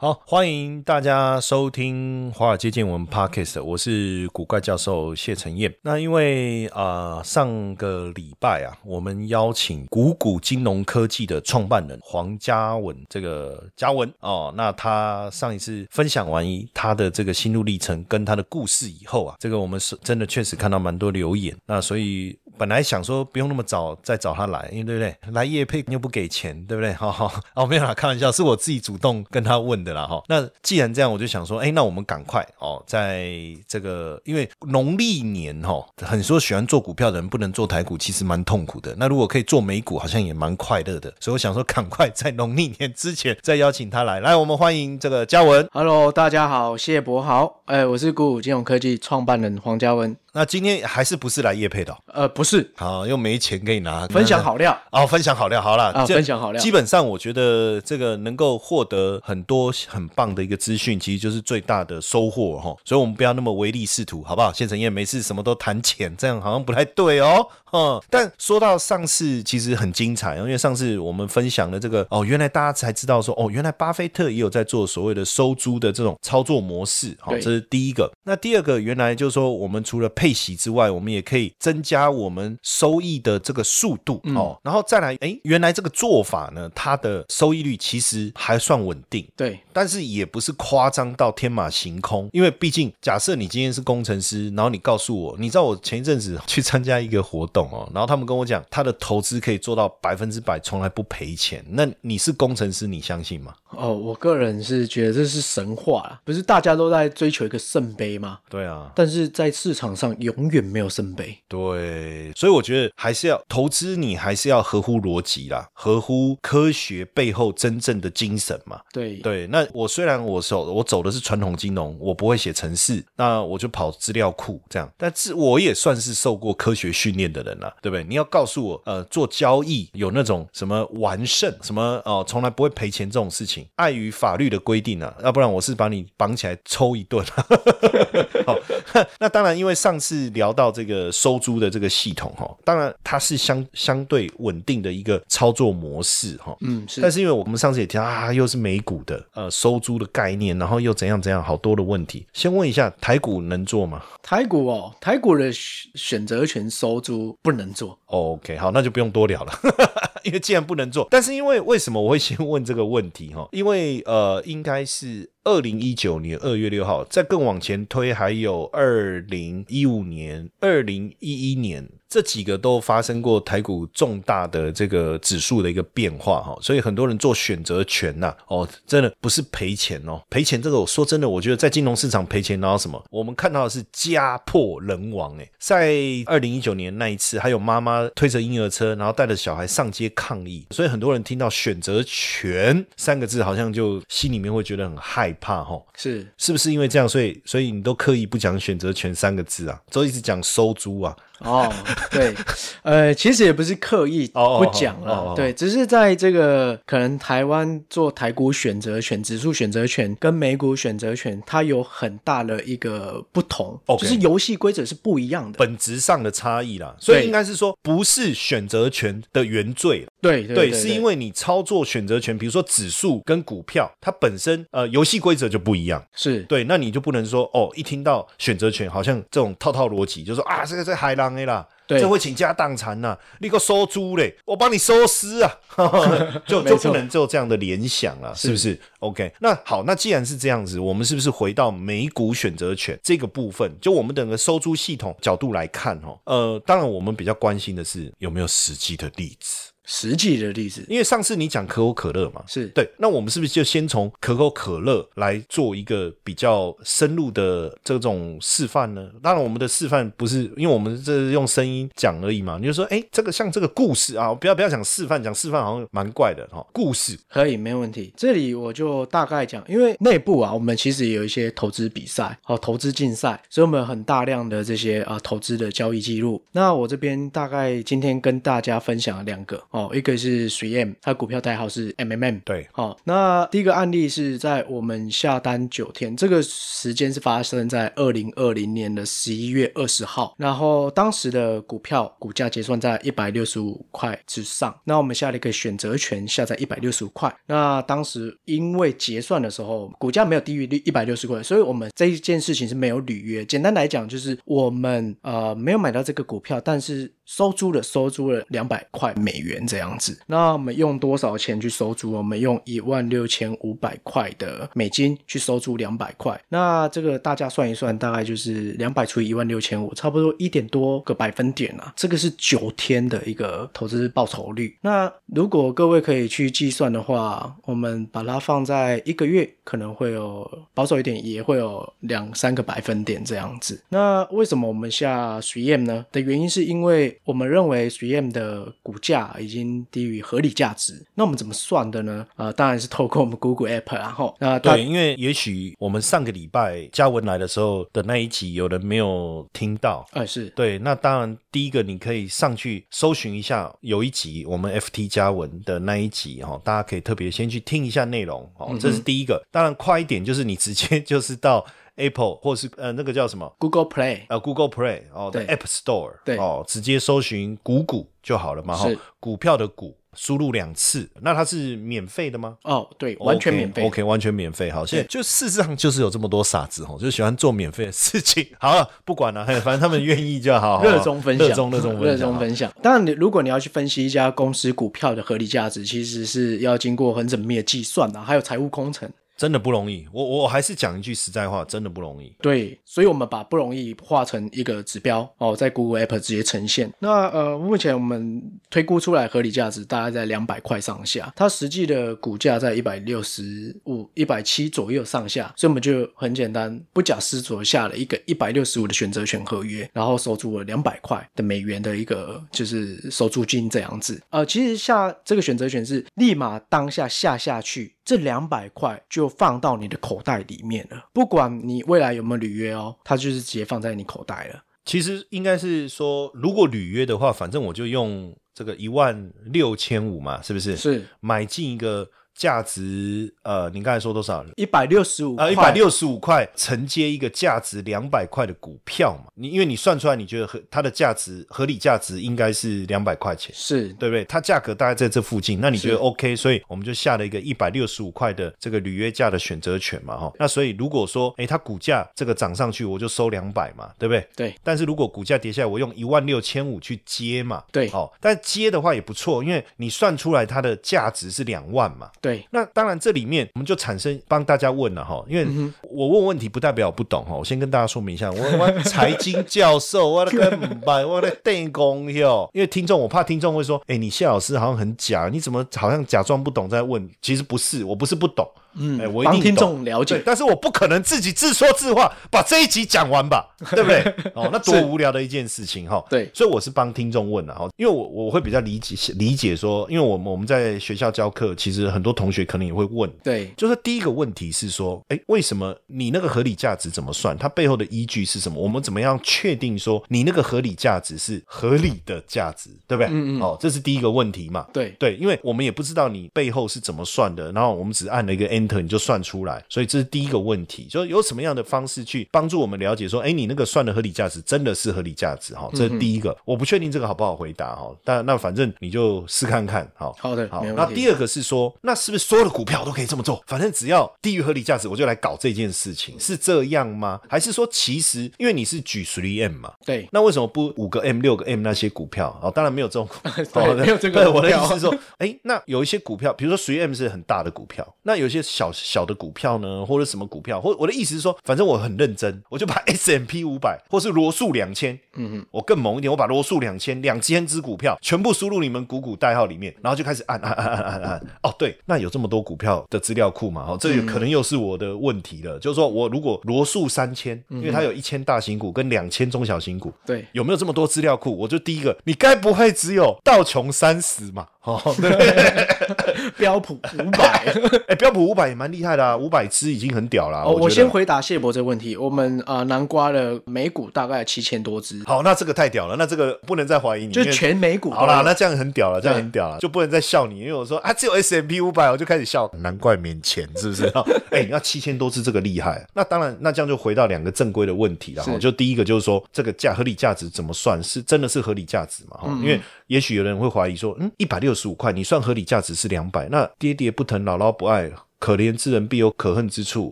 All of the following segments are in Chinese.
好，欢迎大家收听《华尔街见闻》Podcast，我是古怪教授谢承彦。那因为啊、上个礼拜啊，我们邀请股股金融科技的创办人黄嘉文，这个嘉文哦，那他上一次分享完一他的这个心路历程跟他的故事以后啊，这个我们是真的确实看到蛮多留言，那所以。本来想说不用那么早再找他来，因为对不对？来夜配又不给钱，对不对？哈哈，哦，没有啦，开玩笑，是我自己主动跟他问的啦，哈。那既然这样，我就想说，哎，那我们赶快哦，在这个因为农历年哈，很多喜欢做股票的人不能做台股，其实蛮痛苦的。那如果可以做美股，好像也蛮快乐的。所以我想说，赶快在农历年之前再邀请他来。来，我们欢迎这个嘉文。Hello，大家好，谢博好，哎，我是鼓舞金融科技创办人黄嘉文，那今天还是不是来夜配的哦、呃，不是，好，又没钱可以拿，分享好料，哦，分享好料，好了，啊这分享好料基本上，我觉得这个能够获得很多很棒的一个资讯，其实就是最大的收获哈。所以，我们不要那么唯利是图，好不好？谢成业，没事什么都谈钱，这样好像不太对哦。嗯，但说到上次，其实很精彩，因为上次我们分享的这个哦，原来大家才知道说哦，原来巴菲特也有在做所谓的收租的这种操作模式，好、对这是第一个。那第二个，原来就是说，我们除了配息之外，我们也可以增加我们收益的这个速度哦。然后再来，哎，原来这个做法呢，它的收益率其实还算稳定。对，但是也不是夸张到天马行空，因为毕竟假设你今天是工程师，然后你告诉我，你知道我前一阵子去参加一个活动哦，然后他们跟我讲，他的投资可以做到百分之百，从来不赔钱。那你是工程师，你相信吗？哦，我个人是觉得这是神话啦，不是大家都在追求一个圣杯吗？对啊，但是在市场上永远没有圣杯，对，所以我觉得还是要投资，你还是要合乎逻辑啦，合乎科学背后真正的精神嘛。对，对，那我虽然我走我走的是传统金融，我不会写程式，那我就跑资料库这样，但是我也算是受过科学训练的人了，对不对？你要告诉我，呃，做交易有那种什么完胜，什么哦、从来不会赔钱这种事情，碍于法律的规定啊，要不然我是把你绑起来抽一顿。好，那当然，因为上次聊到这个收租的这个系统哈，当然它是相相对稳定的一个操作模式哈，嗯，是但是因为我们上次也提到啊，又是美股的呃收租的概念，然后又怎样怎样，好多的问题。先问一下，台股能做吗、台股哦，台股的选选择权收租不能做，o k 好，那就不用多聊了，因为既然不能做，但是因为为什么我会先问这个问题哈？因为呃，应该是。二零一九年二月六号，再更往前推，还有二零一五年、二零一一年，这几个都发生过台股重大的这个指数的一个变化哈，所以很多人做选择权呐、哦，真的不是赔钱哦，赔钱这个我说真的，我觉得在金融市场赔钱，然后什么，我们看到的是家破人亡哎，在二零一九年那一次，还有妈妈推着婴儿车，然后带着小孩上街抗议，所以很多人听到选择权三个字，好像就心里面会觉得很害怕哈。是是不是因为这样，所以所以你都刻意不讲选择权三个字啊，都一直讲收租啊？哦，对，呃，其实也不是刻意不讲了，对，只是在这个可能台湾做台股选择权、指数选择权跟美股选择权，它有很大的一个不同就是游戏规则是不一样的。本质上的差异啦，所以应该是说不是选择权的原罪，对对是因为你操作选择权，比如说指数跟股票，它本身呃游戏规则就不一样。是。对，那你就不能说哦，一听到选择权，好像这种套套逻辑，就说啊，这个在海浪 A 啦，对。这会倾家荡产呐，你给我收租嘞，我帮你收尸啊，就就不能做这样的联想啊，是不是？OK，那好，那既然是这样子，我们是不是回到美股选择权？这个部分，就我们整个收租系统角度来看哦，呃，当然我们比较关心的是有没有实际的例子。实际的例子因为上次你讲可口可乐嘛，是对，那我们是不是就先从可口可乐来做一个比较深入的这种示范呢？当然，我们的示范不是因为我们这是用声音讲而已嘛，你就说，哎，这个像这个故事啊，不要不要讲示范，讲示范好像蛮怪的哈、故事可以，没问题。这里我就大概讲，因为内部啊，我们其实也有一些投资比赛，哦，投资竞赛，所以我们有很大量的这些啊投资的交易记录。那我这边大概今天跟大家分享了两个哦，一个是 3M，它股票代号是 MMM。对，好、那第一个案例是在我们下单九天，这个时间是发生在二零二零年的十一月二十号，然后当时的股票股价结算在一百六十五块之上，那我们下了一个选择权下在一百六十五块，那当时因为结算的时候股价没有低于一百六十块，所以我们这一件事情是没有履约。简单来讲，就是我们呃没有买到这个股票，但是收租了收租了两百块美元这样子。那我们用多少钱去收租？我们用一万六千五百块的美金去收租两百块。那这个大家算一算，大概就是两百除以一万六千五，差不多一点多个百分点啊。这个是九天的一个投资报酬率。那如果各位可以去计算的话，我们把它放在一个月，可能会有保守一点，也会有两三个百分点这样子。那为什么我们下 3M 呢？的原因是因为我们认为 3M 的股价已经低于合理价值。那我们怎么算的呢？呃，当然是透过我们 Google App，然后那对，因为也许我们上个礼拜嘉文来的时候的那一集，有人没有听到。呃是对，那当然，第一个你可以上去搜寻一下，有一集我们 FT 嘉文的那一集哈、哦，大家可以特别先去听一下内容哦，这是第一个。当然，快一点就是你直接就是到 Apple 或是呃那个叫什么 Google Play 呃 Google Play 哦的对 App Store 对哦，直接搜寻股股就好了嘛哈是，股票的股。输入两次，那它是免费的吗？哦，对，完全免费。OK，, 完全免费。好，现在就事实上就是有这么多傻子哦，就喜欢做免费的事情。好了，不管了，嘿反正他们愿意就好。好热衷分享，热衷热衷分享，热衷分享。当然，你如果你要去分析一家公司股票的合理价值，其实是要经过很缜密的计算的，还有财务工程。真的不容易。我我还是讲一句实在话，真的不容易。对，所以我们把不容易化成一个指标哦，在 Google App 直接呈现。那呃，目前我们推估出来合理价值大概在两百块上下，它实际的股价在一百六十五、一百七左右上下，所以我们就很简单，不假思索下了一个一百六十五的选择权合约，然后收租了两百块的美元的一个就是收租金这样子。呃，其实下这个选择权是立马当下下下去，这两百块就放到你的口袋里面了，不管你未来有没有履约哦，它就是直接放在你口袋了。其实应该是说，如果履约的话，反正我就用这个一万六千五嘛，是不是？是买进一个价值呃，你刚才说多少？一百六十五呃，一百六十五块承接一个价值两百块的股票嘛？你因为你算出来，你觉得合它的价值合理价值应该是两百块钱，是对不对？它价格大概在这附近，那你觉得 OK？所以我们就下了一个一百六十五块的这个履约价的选择权嘛，哈。那所以如果说，哎，它股价这个涨上去，我就收两百嘛，对不对？对但是如果股价跌下来，我用一万六千五去接嘛，对好、但接的话也不错，因为你算出来它的价值是两万嘛，对那当然，这里面我们就产生帮大家问了哈，因为我问问题不代表我不懂哈，我先跟大家说明一下，我 我财经教授，我的个唔白，我的电工哟。因为听众，我怕听众会说，哎，你谢老师好像很假，你怎么好像假装不懂在问？其实不是，我不是不懂，嗯，我一帮听。众了解，对但是我不可能自己自说自话把这一集讲完吧，对不对？哦，那多无聊的一件事情哈。对所以我是帮听众问的哈，因为我我会比较理解理解说，因为我们我们在学校教课，其实很多同学可能也会问，对就是第一个问题是说，哎，为什么你那个合理价值怎么算？它背后的依据是什么？我们怎么样确定说你那个合理价值是合理的价值，对不对？嗯嗯。哦，这是第一个问题嘛。对对，因为我们也不知道你背后是怎么算的，然后我们只按了一个 enter 你就算出来，所以这是第一个问题，就是有什么样的方式去帮助我们了解说，哎，你那个算的合理价值真的是合理价值哈？这是第一个，我不确定这个好不好回答哈，但那反正你就试看看哦。好的好那第二个是说，那是不是所有的股票都可以这么做？反正只要低于合理价值，我就来搞这件事情，是这样吗？还是说，其实因为你是举 three M 嘛，对那为什么不五个 M、六个 M 那些股票？哦，当然没有这种股，票哦没有这个对我的意思是说，哎，那有一些股票，比如说 three M 是很大的股票，那有些小小的股票呢，或者什么股票，或我的意思是说，反正我很认真，我就把 S M P 五百或是罗素两千，嗯嗯，我更猛一点，我把罗素两千两千只股票全部输入你们股股代号里面，然后就开始按按按按按按。哦，对，那有这么多股票的资料库嘛？哦，这可能又是我的问题了。就是说我如果罗数三千，因为它有一千大型股跟两千中小型股，对，有没有这么多资料库？我就第一个，你该不会只有道琼三十嘛？哦，对，标普五百，哎，标普五百也蛮厉害的啊，五百只已经很屌了。哦，我先回答谢博这个问题。我们啊，南瓜的美股大概七千多只。好，那这个太屌了，那这个不能再怀疑你，就全美股。好啦，那这样很屌了，这样很屌了，就不能再笑你，因为我说啊，只有 S M P 五百，我就开始笑，难怪免钱，是不是？哎，那七千多只这个厉害。那当然，那这样就回到两个正规的问题了。就第一个就是说，这个价合理价值怎么算？是真的是合理价值嘛？哈，因为也许有人会怀疑说，嗯，一百六十五块，你算合理价值是两百，那爹爹不疼，姥姥不爱。可怜之人必有可恨之处，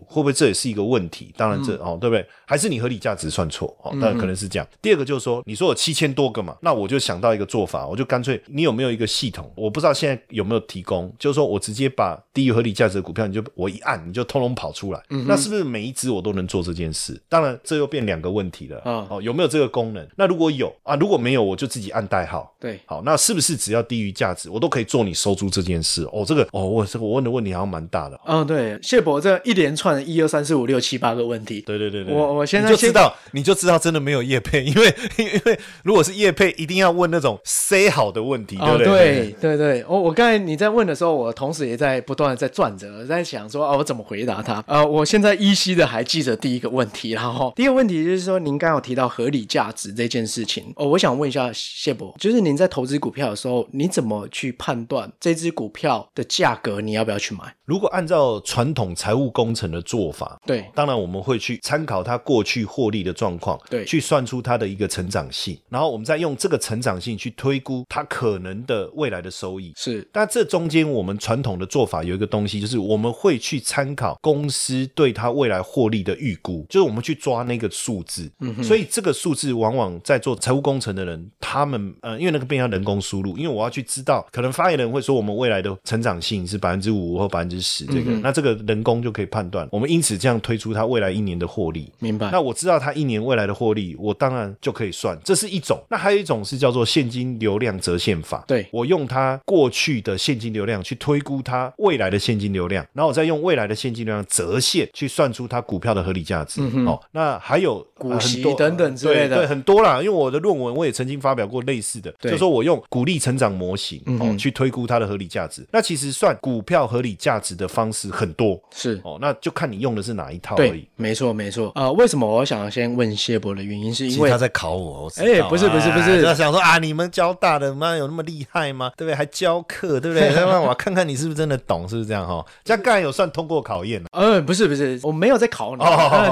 会不会这也是一个问题？当然这哦，对不对？还是你合理价值算错哦？那可能是这样。第二个就是说，你说有七千多个嘛，那我就想到一个做法，我就干脆你有没有一个系统？我不知道现在有没有提供，就是说我直接把低于合理价值的股票，你就我一按，你就通通跑出来。那是不是每一只我都能做这件事？当然这又变两个问题了哦，有没有这个功能？那如果有啊，如果没有，我就自己按代号。对，好，那是不是只要低于价值，我都可以做你收租这件事？哦，这个哦，我这个我问的问题好像蛮大的。嗯，对。谢博这一连串的一二三四五六七八个问题，对对对对，我我现在就知道，你就知道真的没有叶配，因为因为如果是叶配，一定要问那种 say 好的问题，对不对？对对对，我我刚才你在问的时候，我同时也在不断的在转着，在想说啊，我怎么回答他？呃，我现在依稀的还记着第一个问题，然后第一个问题就是说，您刚有提到合理价值这件事情，哦，我想问一下谢博，就是您在投资股票的时候，你怎么去判断这只股票的价格，你要不要去买？如果按照传统财务工程的做法，对，当然我们会去参考它过去获利的状况，对，去算出它的一个成长性，然后我们再用这个成长性去推估它可能的未来的收益。是，但这中间我们传统的做法有一个东西，就是我们会去参考公司对它未来获利的预估，就是我们去抓那个数字。嗯，所以这个数字往往在做财务工程的人，他们呃，因为那个变成人工输入，因为我要去知道，可能发言人会说我们未来的成长性是百分之五或百分之。十这个，那这个人工就可以判断，我们因此这样推出它未来一年的获利。明白？那我知道它一年未来的获利，我当然就可以算，这是一种。那还有一种是叫做现金流量折现法。对，我用它过去的现金流量去推估它未来的现金流量，然后我再用未来的现金流量折现去算出它股票的合理价值。哦，那还有股息等等之类的，对，很多啦。因为我的论文我也曾经发表过类似的，就说我用股利成长模型哦去推估它的合理价值。那其实算股票合理价值。的方式很多是哦，那就看你用的是哪一套而已。没错没错。呃，为什么我想先问谢博的原因，是因为他在考我。哎，不是不是不是，他想说啊，你们交大的妈有那么厉害吗？对不对？还教课，对不对？那我看看你是不是真的懂，是不是这样哈？这样刚才有算通过考验了。呃，不是不是，我没有在考你。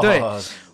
对。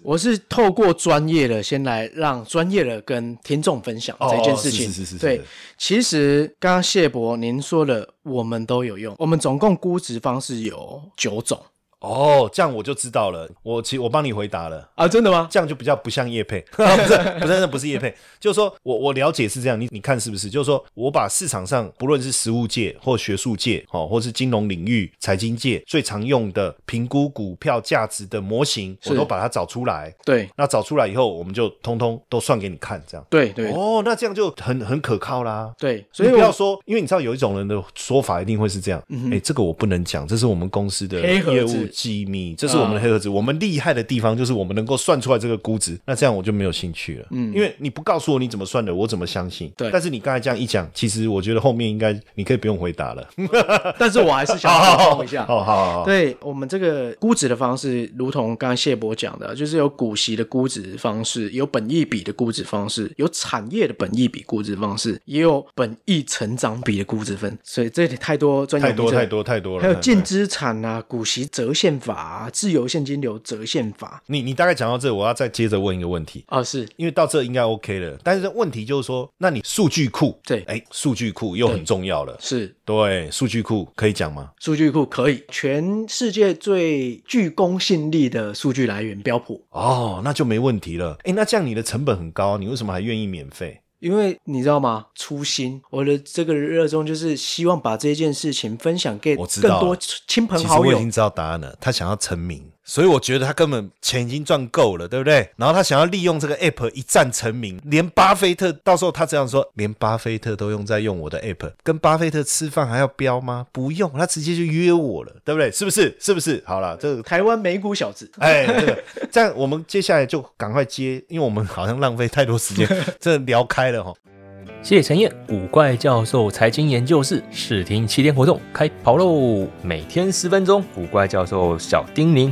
我是透过专业的，先来让专业的跟听众分享这件事情。是是是。对，其实刚刚谢博您说的，我们都有用。我们总共估值方式有九种。哦，这样我就知道了。我其实我帮你回答了啊，真的吗？这样就比较不像叶配，不是不是那不是叶配，就是说我我了解是这样，你你看是不是？就是说我把市场上不论是实物界或学术界，哦，或是金融领域、财经界最常用的评估股票价值的模型，我都把它找出来。对，那找出来以后，我们就通通都算给你看，这样。对对。哦，那这样就很很可靠啦。对，所以不要说，因为你知道有一种人的说法一定会是这样。哎，这个我不能讲，这是我们公司的业务机密，这。是我们的黑盒子，我们厉害的地方就是我们能够算出来这个估值。那这样我就没有兴趣了，嗯，因为你不告诉我你怎么算的，我怎么相信？对。但是你刚才这样一讲，其实我觉得后面应该你可以不用回答了。但是我还是想补充一下，好好好。对我们这个估值的方式，如同刚刚谢博讲的，就是有股息的估值方式，有本益比的估值方式，有产业的本益比估值方式，也有本益成长比的估值分。所以这里太多专业太多太多太多了。还有净资产啊，股息折现法。自由现金流折现法，你你大概讲到这，我要再接着问一个问题。啊，是。因为到这应该 OK 了，但是问题就是说，那你数据库对，哎，数据库又很重要了，是。对，数据库可以讲吗？数据库可以，全世界最具公信力的数据来源标普，哦，那就没问题了，哎，那这样你的成本很高，你为什么还愿意免费？因为你知道吗？初心，我的这个热衷就是希望把这件事情分享给我知道更多亲朋好友其实我已经。知道答案了，他想要成名，所以我觉得他根本钱已经赚够了，对不对？然后他想要利用这个 app 一战成名，连巴菲特到时候他这样说，连巴菲特都用在用我的 app，跟巴菲特吃饭还要标吗？不用，他直接就约我了，对不对？是不是？是不是？好了，这个台湾美股小子，哎，这个这样，我们接下来就赶快接，因为我们好像浪费太多时间，这聊开了哈。谢谢陈燕，古怪教授财经研究室试听七天活动开跑喽！每天十分钟，古怪教授小叮咛，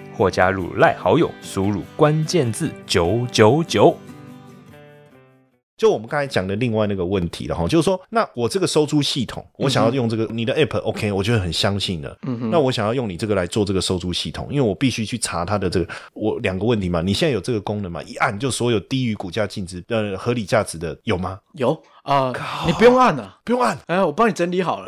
或加入赖好友，输入关键字九九九。就我们刚才讲的另外那个问题了哈，就是说，那我这个收租系统，我想要用这个你的 app，OK，、我觉得很相信的。嗯那我想要用你这个来做这个收租系统，因为我必须去查它的这个我两个问题嘛。你现在有这个功能嘛？一按就所有低于股价净值呃合理价值的有吗？有啊、你不用按了。不用按，哎，我帮你整理好了。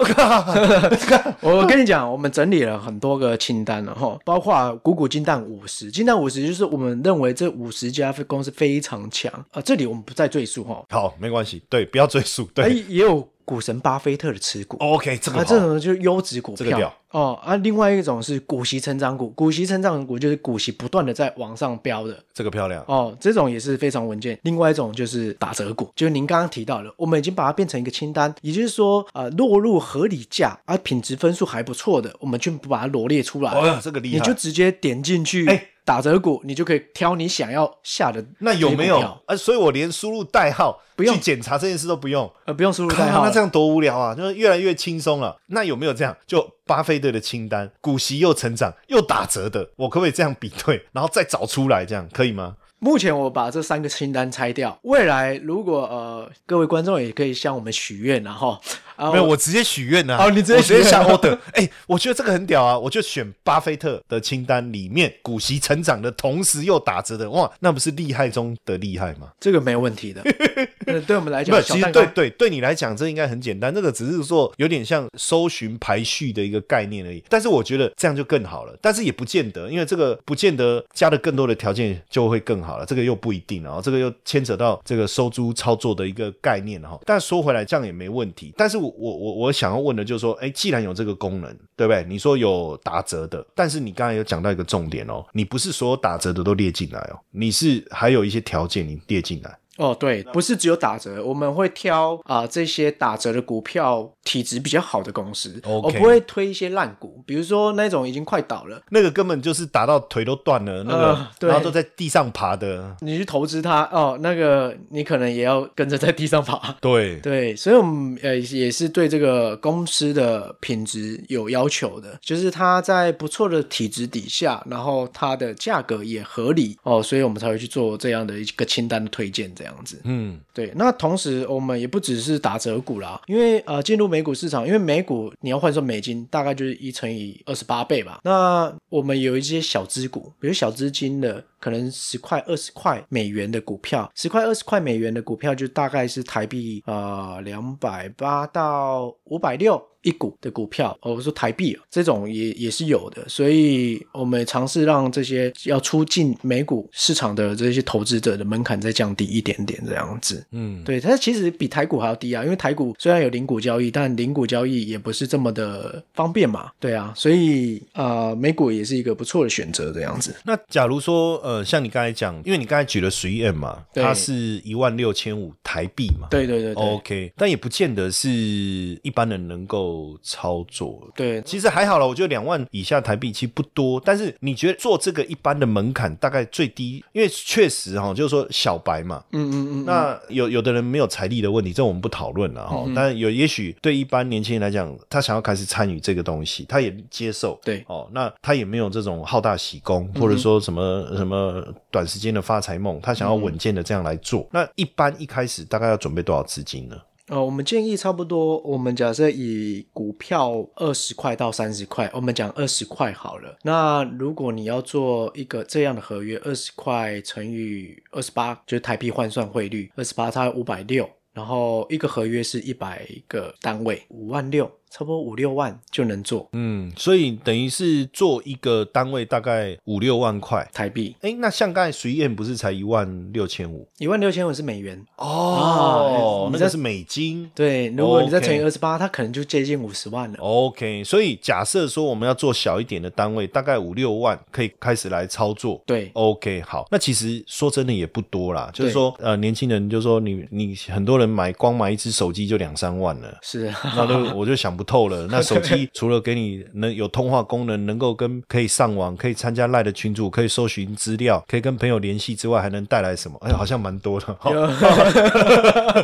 我跟你讲，我们整理了很多个清单了哈，包括股股金蛋五十，金蛋五十就是我们认为这五十家公司非常强啊、这里我们不再赘述哈。好，没关系，对，不要追溯，哎，对、也有股神巴菲特的持股。o k 这个啊，这种就是优质股票。这个屌。哦啊，另外一种是股息成长股，股息成长股就是股息不断的在往上飙的。这个漂亮，哦，这种也是非常稳健。另外一种就是打折股，就是您刚刚提到的，我们已经把它变成一个清单，也就是说，呃，落入合理价啊，品质分数还不错的，我们就把它罗列出来。哦，这个厉害，你就直接点进去，哎打折股，你就可以挑你想要下的。那有没有？票啊，所以我连输入代号不用去检查这件事都不用。呃，不用输入代号了，那这样多无聊啊！就是越来越轻松了。那有没有这样？就巴菲特的清单，股息又成长又打折的，我可不可以这样比对，然后再找出来，这样可以吗？目前我把这三个清单拆掉，未来如果呃各位观众也可以向我们许愿，然后啊没有，我直接许愿呐。哦你直接我直接下许愿 order。哎，我觉得这个很屌啊！我就选巴菲特的清单里面股息成长的同时又打折的，哇，那不是厉害中的厉害吗？这个没有问题的。呃对我们来，讲，其实对对对你来讲，这应该很简单。这个只是说有点像搜寻排序的一个概念而已。但是我觉得这样就更好了，但是也不见得，因为这个不见得加了更多的条件就会更好了，这个又不一定啊。这个又牵扯到这个收租操作的一个概念哈。但说回来，这样也没问题。但是我我我想要问的就是说，哎，既然有这个功能，对不对？你说有打折的，但是你刚才有讲到一个重点哦，你不是所有打折的都列进来哦，你是还有一些条件你列进来。哦，对，不是只有打折，我们会挑啊、这些打折的股票体质比较好的公司我不会推一些烂股，比如说那种已经快倒了，那个根本就是打到腿都断了，那个、然后都在地上爬的。你去投资它哦，那个你可能也要跟着在地上爬。对，对，所以我们呃也是对这个公司的品质有要求的，就是它在不错的体质底下，然后它的价格也合理哦，所以我们才会去做这样的一个清单的推荐，这样子。嗯，对，那同时我们也不只是打折股啦，因为呃进入美股市场，因为美股你要换算美金，大概就是一乘以二十八倍吧。那我们有一些小资股，比如小资金的，可能十块、二十块美元的股票，十块、二十块美元的股票就大概是台币呃两百八到五百六。一股的股票，哦，我说台币哦，这种也也是有的，所以我们尝试让这些要出进美股市场的这些投资者的门槛再降低一点点，这样子。嗯，对，它其实比台股还要低啊，因为台股虽然有零股交易，但零股交易也不是这么的方便嘛。对啊，所以呃，美股也是一个不错的选择，这样子。那假如说，呃，像你刚才讲，因为你刚才举了十一 M 嘛，它是一万六千五台币嘛，对对对对、，OK，但也不见得是一般人能够操作。对，其实还好了，我觉得两万以下台币其实不多，但是你觉得做这个一般的门槛大概最低，因为确实哈、就是说小白嘛，嗯嗯嗯，那有有的人没有财力的问题，这我们不讨论了哈。嗯但有也许对一般年轻人来讲，他想要开始参与这个东西，他也接受。对哦，那他也没有这种好大喜功，嗯或者说什么什么短时间的发财梦，他想要稳健的这样来做。那一般一开始大概要准备多少资金呢？呃，我们建议差不多，我们假设以股票二十块到三十块，我们讲二十块好了。那如果你要做一个这样的合约，二十块乘以二十八，就是台币换算汇率，二十八它五百六，然后一个合约是一百个单位，五万六。差不多五六万就能做嗯，所以等于是做一个单位大概五六万块。台币，哎，那像刚才随燕不是才一万六千五？一万六千五是美元哦，你在那个是美金。对，如果你再乘以二十八，它可能就接近五十万了。OK，所以假设说我们要做小一点的单位，大概五六万可以开始来操作。对，OK，好，那其实说真的也不多啦，就是说，呃，年轻人就说你你很多人买光买一只手机就两三万了。是，那都我就想不透了。那手机除了给你能有通话功能，能够跟可以上网，可以参加赖的群组，可以搜寻资料，可以跟朋友联系之外，还能带来什么？哎，好像蛮多的。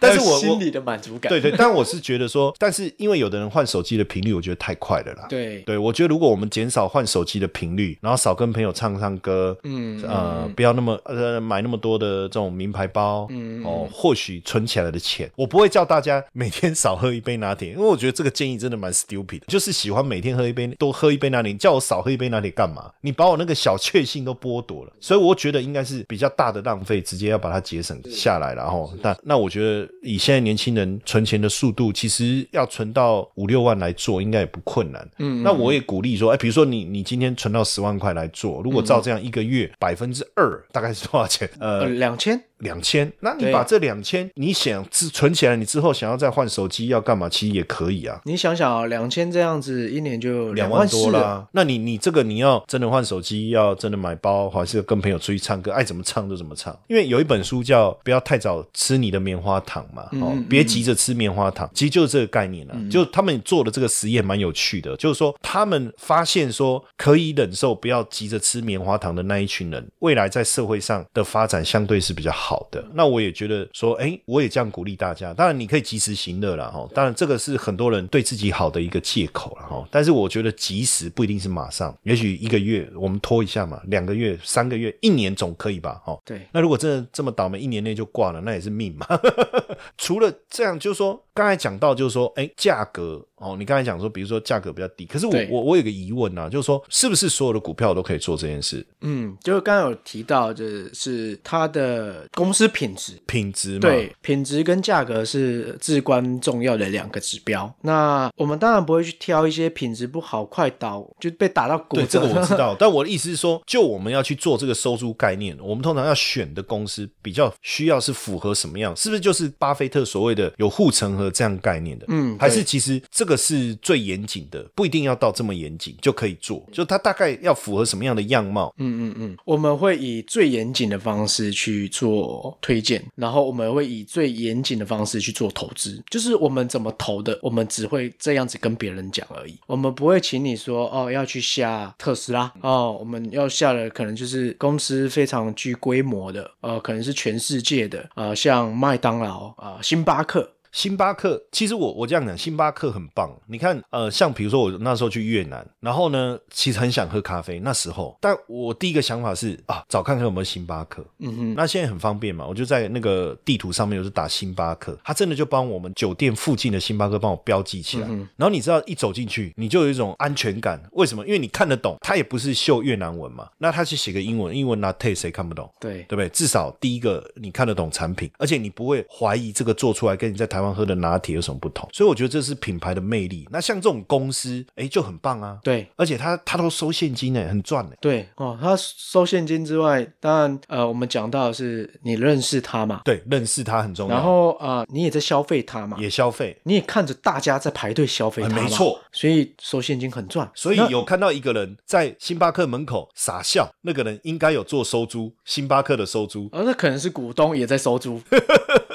但是我我心里的满足感，对对，但我是觉得说，但是因为有的人换手机的频率，我觉得太快了啦。对对，我觉得如果我们减少换手机的频率，然后少跟朋友唱唱歌，嗯呃，不要那么呃买那么多的这种名牌包，嗯哦，或许存起来的钱，我不会叫大家每天少喝一杯拿铁，因为我觉得这个建议真的蛮 stupid 的，就是喜欢每天喝一杯，多喝一杯拿铁，你叫我少喝一杯拿铁干嘛？你把我那个小确幸都剥夺了，所以我觉得应该是比较大的浪费，直接要把它节省下来了，然后那那我觉得以现在年轻人存钱的速度，其实要存到五六万来做，应该也不困难。嗯那我也鼓励说，哎，比如说你你今天存到十万块来做，如果照这样一个月百分之二，大概是多少钱？呃呃，两千，两千。那你把这两千，你想自存起来，你之后想要再换手机要干嘛？其实也可以啊。你想想啊，两千这样子，一年就两万。多啦，那你你这个你要真的换手机，要真的买包，还是跟朋友出去唱歌，爱怎么唱就怎么唱。因为有一本书叫《不要太早吃你的棉花糖》嘛，哦嗯，别急着吃棉花糖，其实就是这个概念啊。就他们做的这个实验蛮有趣的，就是说他们发现说可以忍受不要急着吃棉花糖的那一群人，未来在社会上的发展相对是比较好的。那我也觉得说，哎，我也这样鼓励大家。当然你可以及时行乐了，哈。当然这个是很多人对自己好的一个借口了，哈。但是我觉得及时不一定是马上，也许一个月我们拖一下嘛，两个月、三个月、一年总可以吧，哈。对，那如果真的这么倒霉，一年内就挂了，那也是命嘛。除了这样，就是说刚才讲到，就是说，哎，价格哦，你刚才讲说，比如说价格比较低，可是我我我有个疑问啊，就是说，是不是所有的股票都可以做这件事？嗯，就是刚刚有提到，就是它的公司品质。品质嘛，对，品质跟价格是至关重要的两个指标。那我们当然不会去挑一些品质不好、快倒就被打到骨对，这。个我知道，但我的意思是说，就我们要去做这个收租概念，我们通常要选的公司比较需要是符合什么样？是不是就是巴菲特所谓的有护城河这样概念的？嗯还是其实这个是最严谨的，不一定要到这么严谨就可以做，就它大概要符合什么样的样貌？嗯嗯嗯，我们会以最严谨的方式去做我推荐，然后我们会以最严谨的方式去做投资。就是我们怎么投的，我们只会这样子跟别人讲而已。我们不会请你说哦要去下特斯拉哦，我们要下的可能就是公司非常具规模的，呃，可能是全世界的，呃，像麦当劳啊、星巴克。星巴克，其实我我这样讲，星巴克很棒。你看，呃，像比如说我那时候去越南，然后呢，其实很想喝咖啡，那时候，但我第一个想法是啊，找看看有没有星巴克。嗯哼，那现在很方便嘛，我就在那个地图上面，我就打星巴克，他真的就帮我们酒店附近的星巴克帮我标记起来。然后你知道一走进去，你就有一种安全感。为什么？因为你看得懂，他也不是秀越南文嘛，那他去写个英文，英文 latte 谁看不懂？对对不对？至少第一个你看得懂产品，而且你不会怀疑这个做出来跟你在台湾喝的拿铁有什么不同。所以我觉得这是品牌的魅力。那像这种公司，哎，就很棒啊。对。而且他他都收现金呢，很赚呢。对哦，他收现金之外，当然呃，我们讲到的是你认识他嘛，对，认识他很重要。然后啊、呃你也在消费他嘛，也消费，你也看着大家在排队消费它嘛，哎没错，所以收现金很赚。所以有看到一个人在星巴克门口傻笑，那个人应该有做收租，星巴克的收租，哦，那可能是股东也在收租，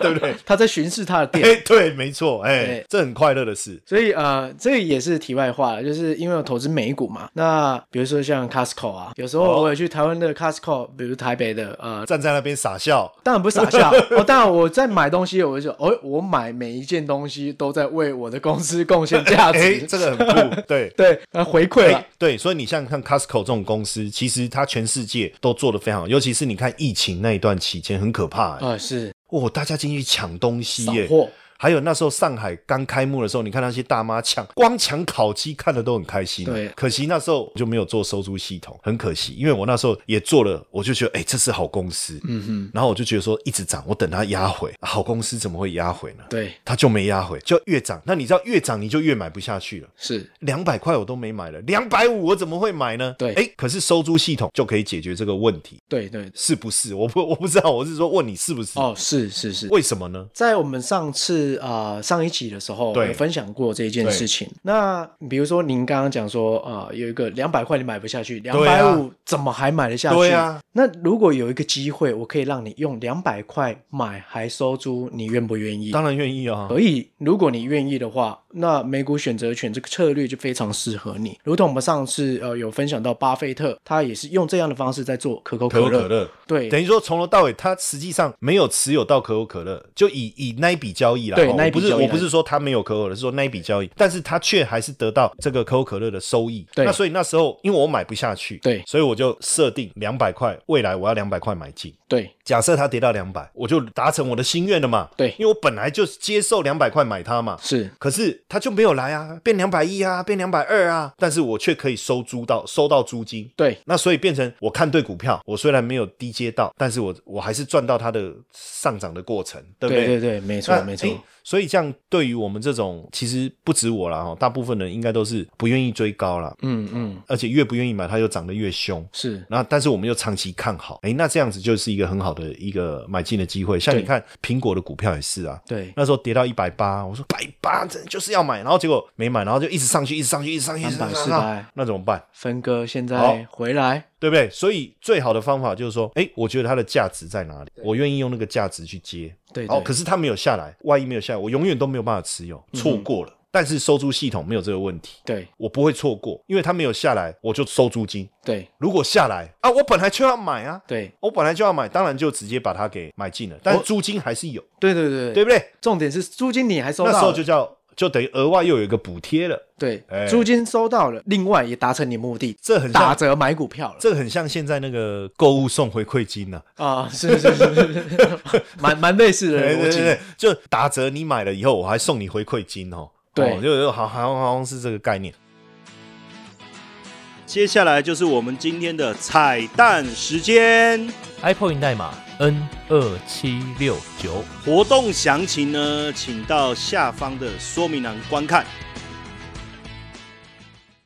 对不对？他在巡视他的店。哎，对，没错，哎对，这很快乐的事。所以呃，这个也是题外话了，就是因为我投资美股嘛。那比如说像 Costco 啊，有时候哦我也去台湾的 Costco，比如台北的呃，站在那边傻笑，当然不是傻笑 哦，当然我在买东西，我就说哦，我买每一件东西都在为我的公司贡献价值。哎，这个很酷，对。对，呃，回馈对，所以你像像 Costco 这种公司，其实它全世界都做的非常好，尤其是你看疫情那一段期间很可怕、哎啊、是哦，大家进去抢东西耶。扫货，还有那时候上海刚开幕的时候，你看那些大妈抢，光抢烤鸡看的都很开心。对可惜那时候就没有做收租系统，很可惜，因为我那时候也做了，我就觉得哎、这是好公司，嗯哼，然后我就觉得说一直涨，我等它压回，好公司怎么会压回呢？对，它就没压回，就越涨。那你知道越涨你就越买不下去了。是，两百块我都没买了，两百五我怎么会买呢？对哎，可是收租系统就可以解决这个问题，对对，是不是？我不我不知道，我是说问你是不是？哦，是是是。为什么呢？在我们上次啊、呃上一集的时候，对有分享过这一件事情。那比如说您刚刚讲说啊、呃有一个两百块你买不下去，两百五怎么还买得下去？对啊。那如果有一个机会，我可以让你用两百块买还收租，你愿不愿意？当然愿意啊。可以，如果你愿意的话，那美股选择权这个策略就非常适合你。如同我们上次呃有分享到，巴菲特他也是用这样的方式在做可口可乐。可乐，对等于说从头到尾，他实际上没有持有到可口可乐，就以以那一笔交易啦。对不是那一笔交易我不是说他没有可口可乐，是说那一笔交易，但是他却还是得到这个可口可乐的收益。对那所以那时候因为我买不下去，对所以我就设定两百块，未来我要两百块买进。对假设它跌到两百，我就达成我的心愿了嘛。对因为我本来就接受两百块买它嘛。是，可是它就没有来啊，变两百一啊，变两百二啊，但是我却可以收租到收到租金，对那所以变成我看对股票，我虽然没有低接到，但是我我还是赚到它的上涨的过程，对不对对对，没错没错。life. 诶所以这样对于我们这种，其实不止我啦哈，大部分人应该都是不愿意追高啦，嗯嗯，而且越不愿意买，它又涨得越凶。是那但是我们又长期看好，诶，那这样子就是一个很好的一个买进的机会。像你看苹果的股票也是啊，对那时候跌到一百八，我说百八真的就是要买，然后结果没买，然后就一直上去，一直上去，一直上去，一直上去，300上去400那怎么办？分割现好在回来，对不对？所以最好的方法就是说，哎，我觉得它的价值在哪里，我愿意用那个价值去接。哦，对哦可是它没有下来，万一没有下来，我永远都没有办法持有，错过了。但是收租系统没有这个问题，对。我不会错过，因为它没有下来，我就收租金。对。如果下来啊，我本来就要买啊，对。我本来就要买，当然就直接把它给买进了，但是租金还是有，对对对对。不对？重点是租金你还收到那时候就叫就等于额外又有一个补贴了，对哎租金收到了，另外也达成你目的，这很像打折买股票了这很像现在那个购物送回馈金呐、啊！是是是是是，蛮蛮类似的对逻辑。对对对，就打折你买了以后，我还送你回馈金哦。对哦就就好好好像是这个概念。接下来就是我们今天的彩蛋时间，iPoint 代码 N 二七六九。活动详情呢，请到下方的说明栏观看。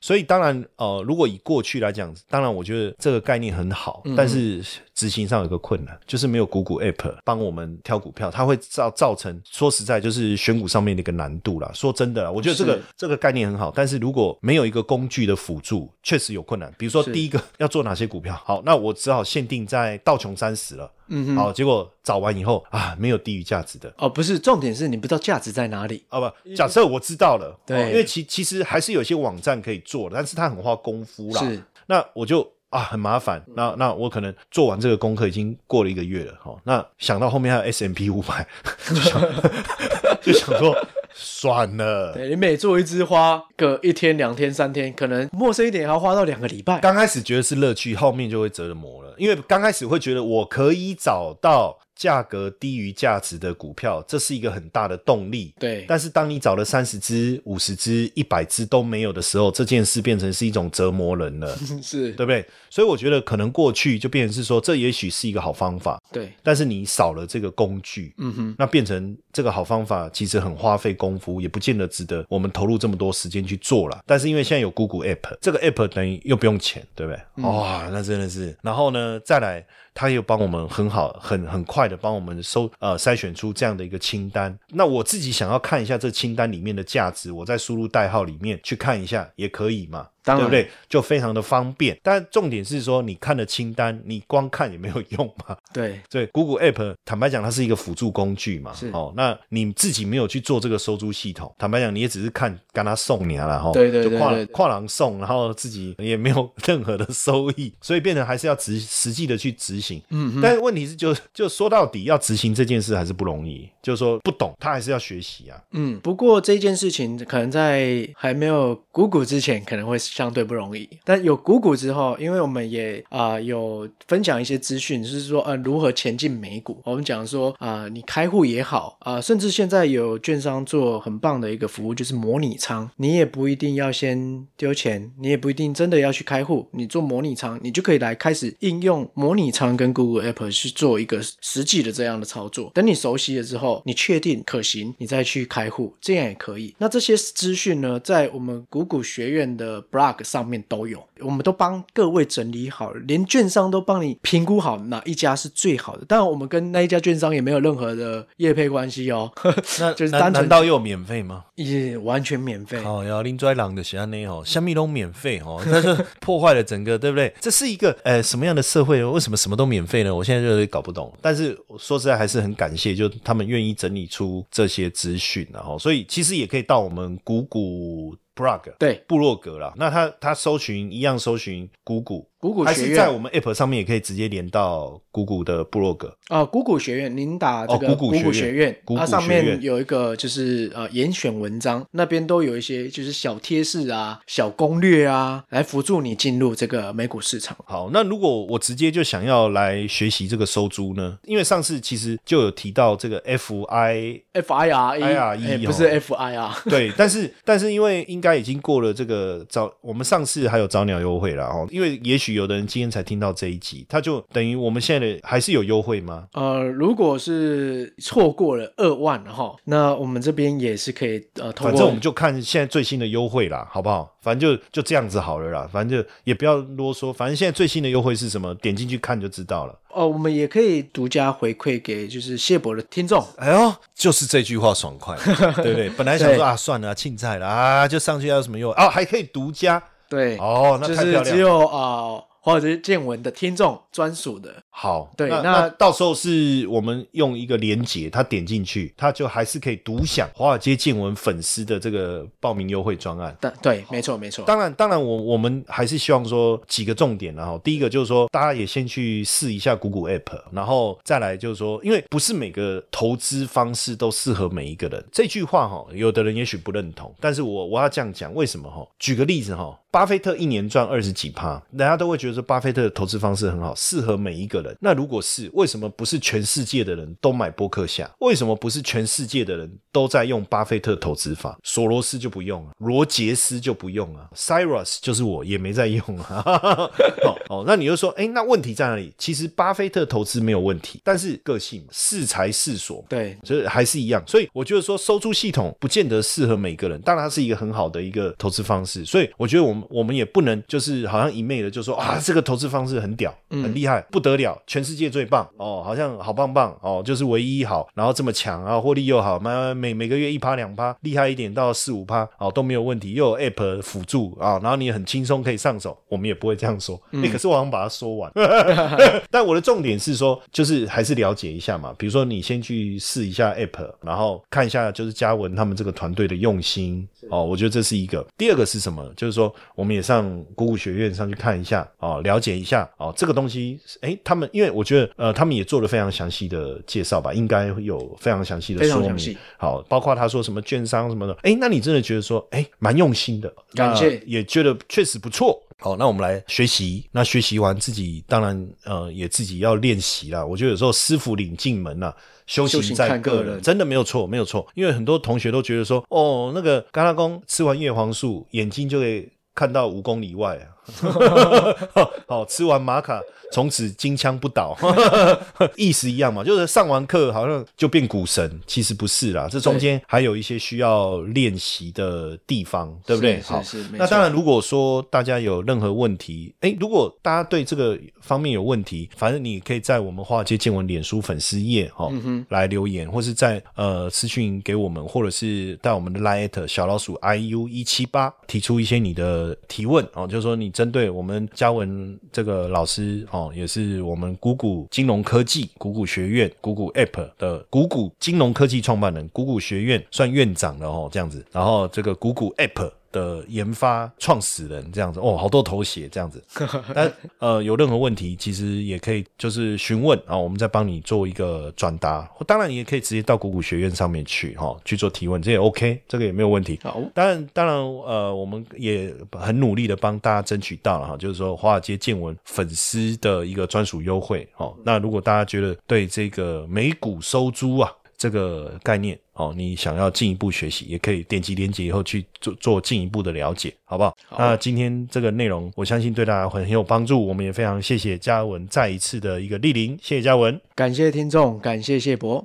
所以当然，呃，如果以过去来讲，当然我觉得这个概念很好，嗯但是执行上有个困难，就是没有股股 App 帮我们挑股票，它会造造成说实在就是选股上面的一个难度啦。说真的啦，我觉得这个是这个概念很好，但是如果没有一个工具的辅助，确实有困难。比如说第一个要做哪些股票，好，那我只好限定在道琼三十了。嗯哼，好，结果找完以后啊，没有低于价值的。哦，不是，重点是你不知道价值在哪里。哦不，假设我知道了，对哦因为其其实还是有些网站可以做的，但是它很花功夫啦。是，那我就啊很麻烦，那那我可能做完这个功课已经过了一个月了，哦，那想到后面还有 S M P 五百，就想 就想说算了。对你每做一支花个一天、两天、三天，可能陌生一点还要花到两个礼拜。刚开始觉得是乐趣，后面就会折磨了，因为刚开始会觉得我可以找到价格低于价值的股票，这是一个很大的动力。对，但是当你找了三十只、五十只、一百只都没有的时候，这件事变成是一种折磨人了，是，对不对？所以我觉得可能过去就变成是说，这也许是一个好方法，对，但是你少了这个工具，嗯哼，那变成这个好方法其实很花费功夫，也不见得值得我们投入这么多时间去做了。但是因为现在有 Google App，这个 App 等于又不用钱，对不对？嗯哇，那真的是。然后呢，再来。它又帮我们很好、很很快的帮我们搜呃筛选出这样的一个清单。那我自己想要看一下这清单里面的价值，我再输入代号里面去看一下也可以嘛？对不对？就非常的方便。但重点是说，你看的清单，你光看也没有用嘛。对，对，Google App，坦白讲，它是一个辅助工具嘛。是哦，那你自己没有去做这个收租系统，坦白讲，你也只是看跟他送你了，然后对对就跨对对对跨栏送，然后自己也没有任何的收益，所以变成还是要执实际的去执行。嗯，但是问题是就，就说到底，要执行这件事还是不容易，就是说不懂，他还是要学习啊。嗯。不过这件事情可能在还没有谷谷之前，可能会相对不容易。但有股股之后，因为我们也啊、有分享一些资讯，就是说呃如何前进美股。我们讲说啊、你开户也好啊、甚至现在有券商做很棒的一个服务，就是模拟仓，你也不一定要先丢钱，你也不一定真的要去开户，你做模拟仓，你就可以来开始应用模拟仓跟 Google App 去做一个实际的这样的操作。等你熟悉了之后，你确定可行，你再去开户，这样也可以。那这些资讯呢，在我们股股学院的上面都有，我们都帮各位整理好了，连券商都帮你评估好哪一家是最好的。当然，我们跟那一家券商也没有任何的业配关系哦，那就是单纯难道又有免费吗？也完全免费。哦，要林拽狼的写那哦，虾米都免费哦，但是破坏了整个，对不对？这是一个呃什么样的社会？为什么什么都免费呢？我现在就搞不懂。但是我说实在还是很感谢，就他们愿意整理出这些资讯，然后所以其实也可以到我们谷谷 blog 对，部落格啦。那他他搜寻一样搜寻谷谷。谷谷学还是在我们 App 上面也可以直接连到谷谷的部落格。啊，谷谷学院，您打这个哦谷谷学院它上学院面有一个就是呃严选文章，那边都有一些就是小贴士啊、小攻略啊，来辅助你进入这个美股市场。好，那如果我直接就想要来学习这个收租呢？因为上次其实就有提到这个 FI F I R 哎哦不是 F I R，对，但是但是因为应该已经过了这个早，我们上次还有早鸟优惠了哦。因为也许有的人今天才听到这一集，他就等于我们现在的还是有优惠吗？呃，如果是错过了二万哈，那我们这边也是可以呃，通过反正我们就看现在最新的优惠啦，好不好？反正就就这样子好了啦，反正就也不要啰嗦，反正现在最新的优惠是什么，点进去看就知道了。哦，我们也可以独家回馈给就是谢博的听众。哎呦，就是这句话爽快，对不对？本来想说啊，算了啊，庆菜了啊，就上去要有什么优惠哦，还可以独家对，哦，那就是。只有啊或者是见闻的听众专属的。好，对那那到时候是我们用一个连接，他点进去，他就还是可以独享华尔街见闻粉丝的这个报名优惠专案。但对，没错没错。当然，当然我，我们还是希望说几个重点然后第一个就是说，大家也先去试一下股股 App，然后再来就是说，因为不是每个投资方式都适合每一个人。这句话哈，有的人也许不认同，但是我我要这样讲，为什么哈？举个例子哈，巴菲特一年赚二十几趴，大家都会觉得说巴菲特的投资方式很好，适合每一个人。那如果是为什么不是全世界的人都买波克夏？为什么不是全世界的人都在用巴菲特投资法？索罗斯就不用啊，罗杰斯就不用啊，Cyrus 就是我也没在用啊。哦哦，那你就说，哎，那问题在哪里？其实巴菲特投资没有问题，但是个性适才适所，对，就是还是一样，所以我觉得说收租系统不见得适合每个人，当然它是一个很好的一个投资方式，所以我觉得我们我们也不能就是好像一昧的就说啊这个投资方式很屌，很厉害，不得了，全世界最棒哦，好像好棒棒哦，就是唯一好，然后这么强啊，获利又好，每每每个月一趴两趴，厉害一点到四五趴哦都没有问题，又有 app 辅助啊，然后你也很轻松可以上手，我们也不会这样说，哎、可是我好像把它说完，但我的重点是说，就是还是了解一下嘛。比如说，你先去试一下 App，然后看一下就是嘉文他们这个团队的用心哦。我觉得这是一个。第二个是什么？就是说，我们也上谷谷学院上去看一下哦，了解一下哦，这个东西，哎，他们因为我觉得呃，他们也做了非常详细的介绍吧，应该有非常详细的说明。好，包括他说什么券商什么的，哎，那你真的觉得说，哎，蛮用心的，感谢也觉得确实不错。好，那我们来学习。那学习完自己，当然呃也自己要练习啦。我觉得有时候师傅领进门呐、修修行行在个人个人，真的没有错，没有错。因为很多同学都觉得说，哦，那个嘎拉公吃完叶黄素，眼睛就可以看到五公里外啊。好，吃完玛卡，从此金枪不倒，意思一样嘛，就是上完课好像就变股神，其实不是啦，这中间还有一些需要练习的地方，对不对？好那当然，如果说大家有任何问题，哎，如果大家对这个方面有问题，反正你可以在我们华尔街见闻脸书粉丝页哈、哦来留言，或是在呃私讯给我们，或者是在我们的 Line 小老鼠 iu 一七八提出一些你的提问哦，就是说你针对我们嘉文这个老师哦，也是我们谷谷金融科技、谷谷学院、谷谷 App 的谷谷金融科技创办人，谷谷学院算院长了哦，这样子，然后这个谷谷 App。的研发创始人这样子哦，好多头衔这样子。但呃，有任何问题，其实也可以就是询问啊，我们再帮你做一个转达。当然，你也可以直接到谷谷学院上面去哈、去做提问，这也 OK，这个也没有问题。好，当然，当然，呃，我们也很努力的帮大家争取到了哈，就是说华尔街见闻粉丝的一个专属优惠哦。那如果大家觉得对这个美股收租啊这个概念哦，你想要进一步学习，也可以点击链接以后去做做进一步的了解，好不好？好那今天这个内容，我相信对大家会很有帮助。我们也非常谢谢嘉文再一次的一个莅临，谢谢嘉文。感谢听众，感谢谢博。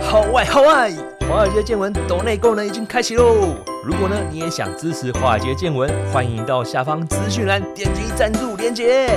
好外好外，华尔街见闻抖内功能已经开启喽！如果呢你也想支持华尔街见闻，欢迎到下方资讯栏点击赞助连结。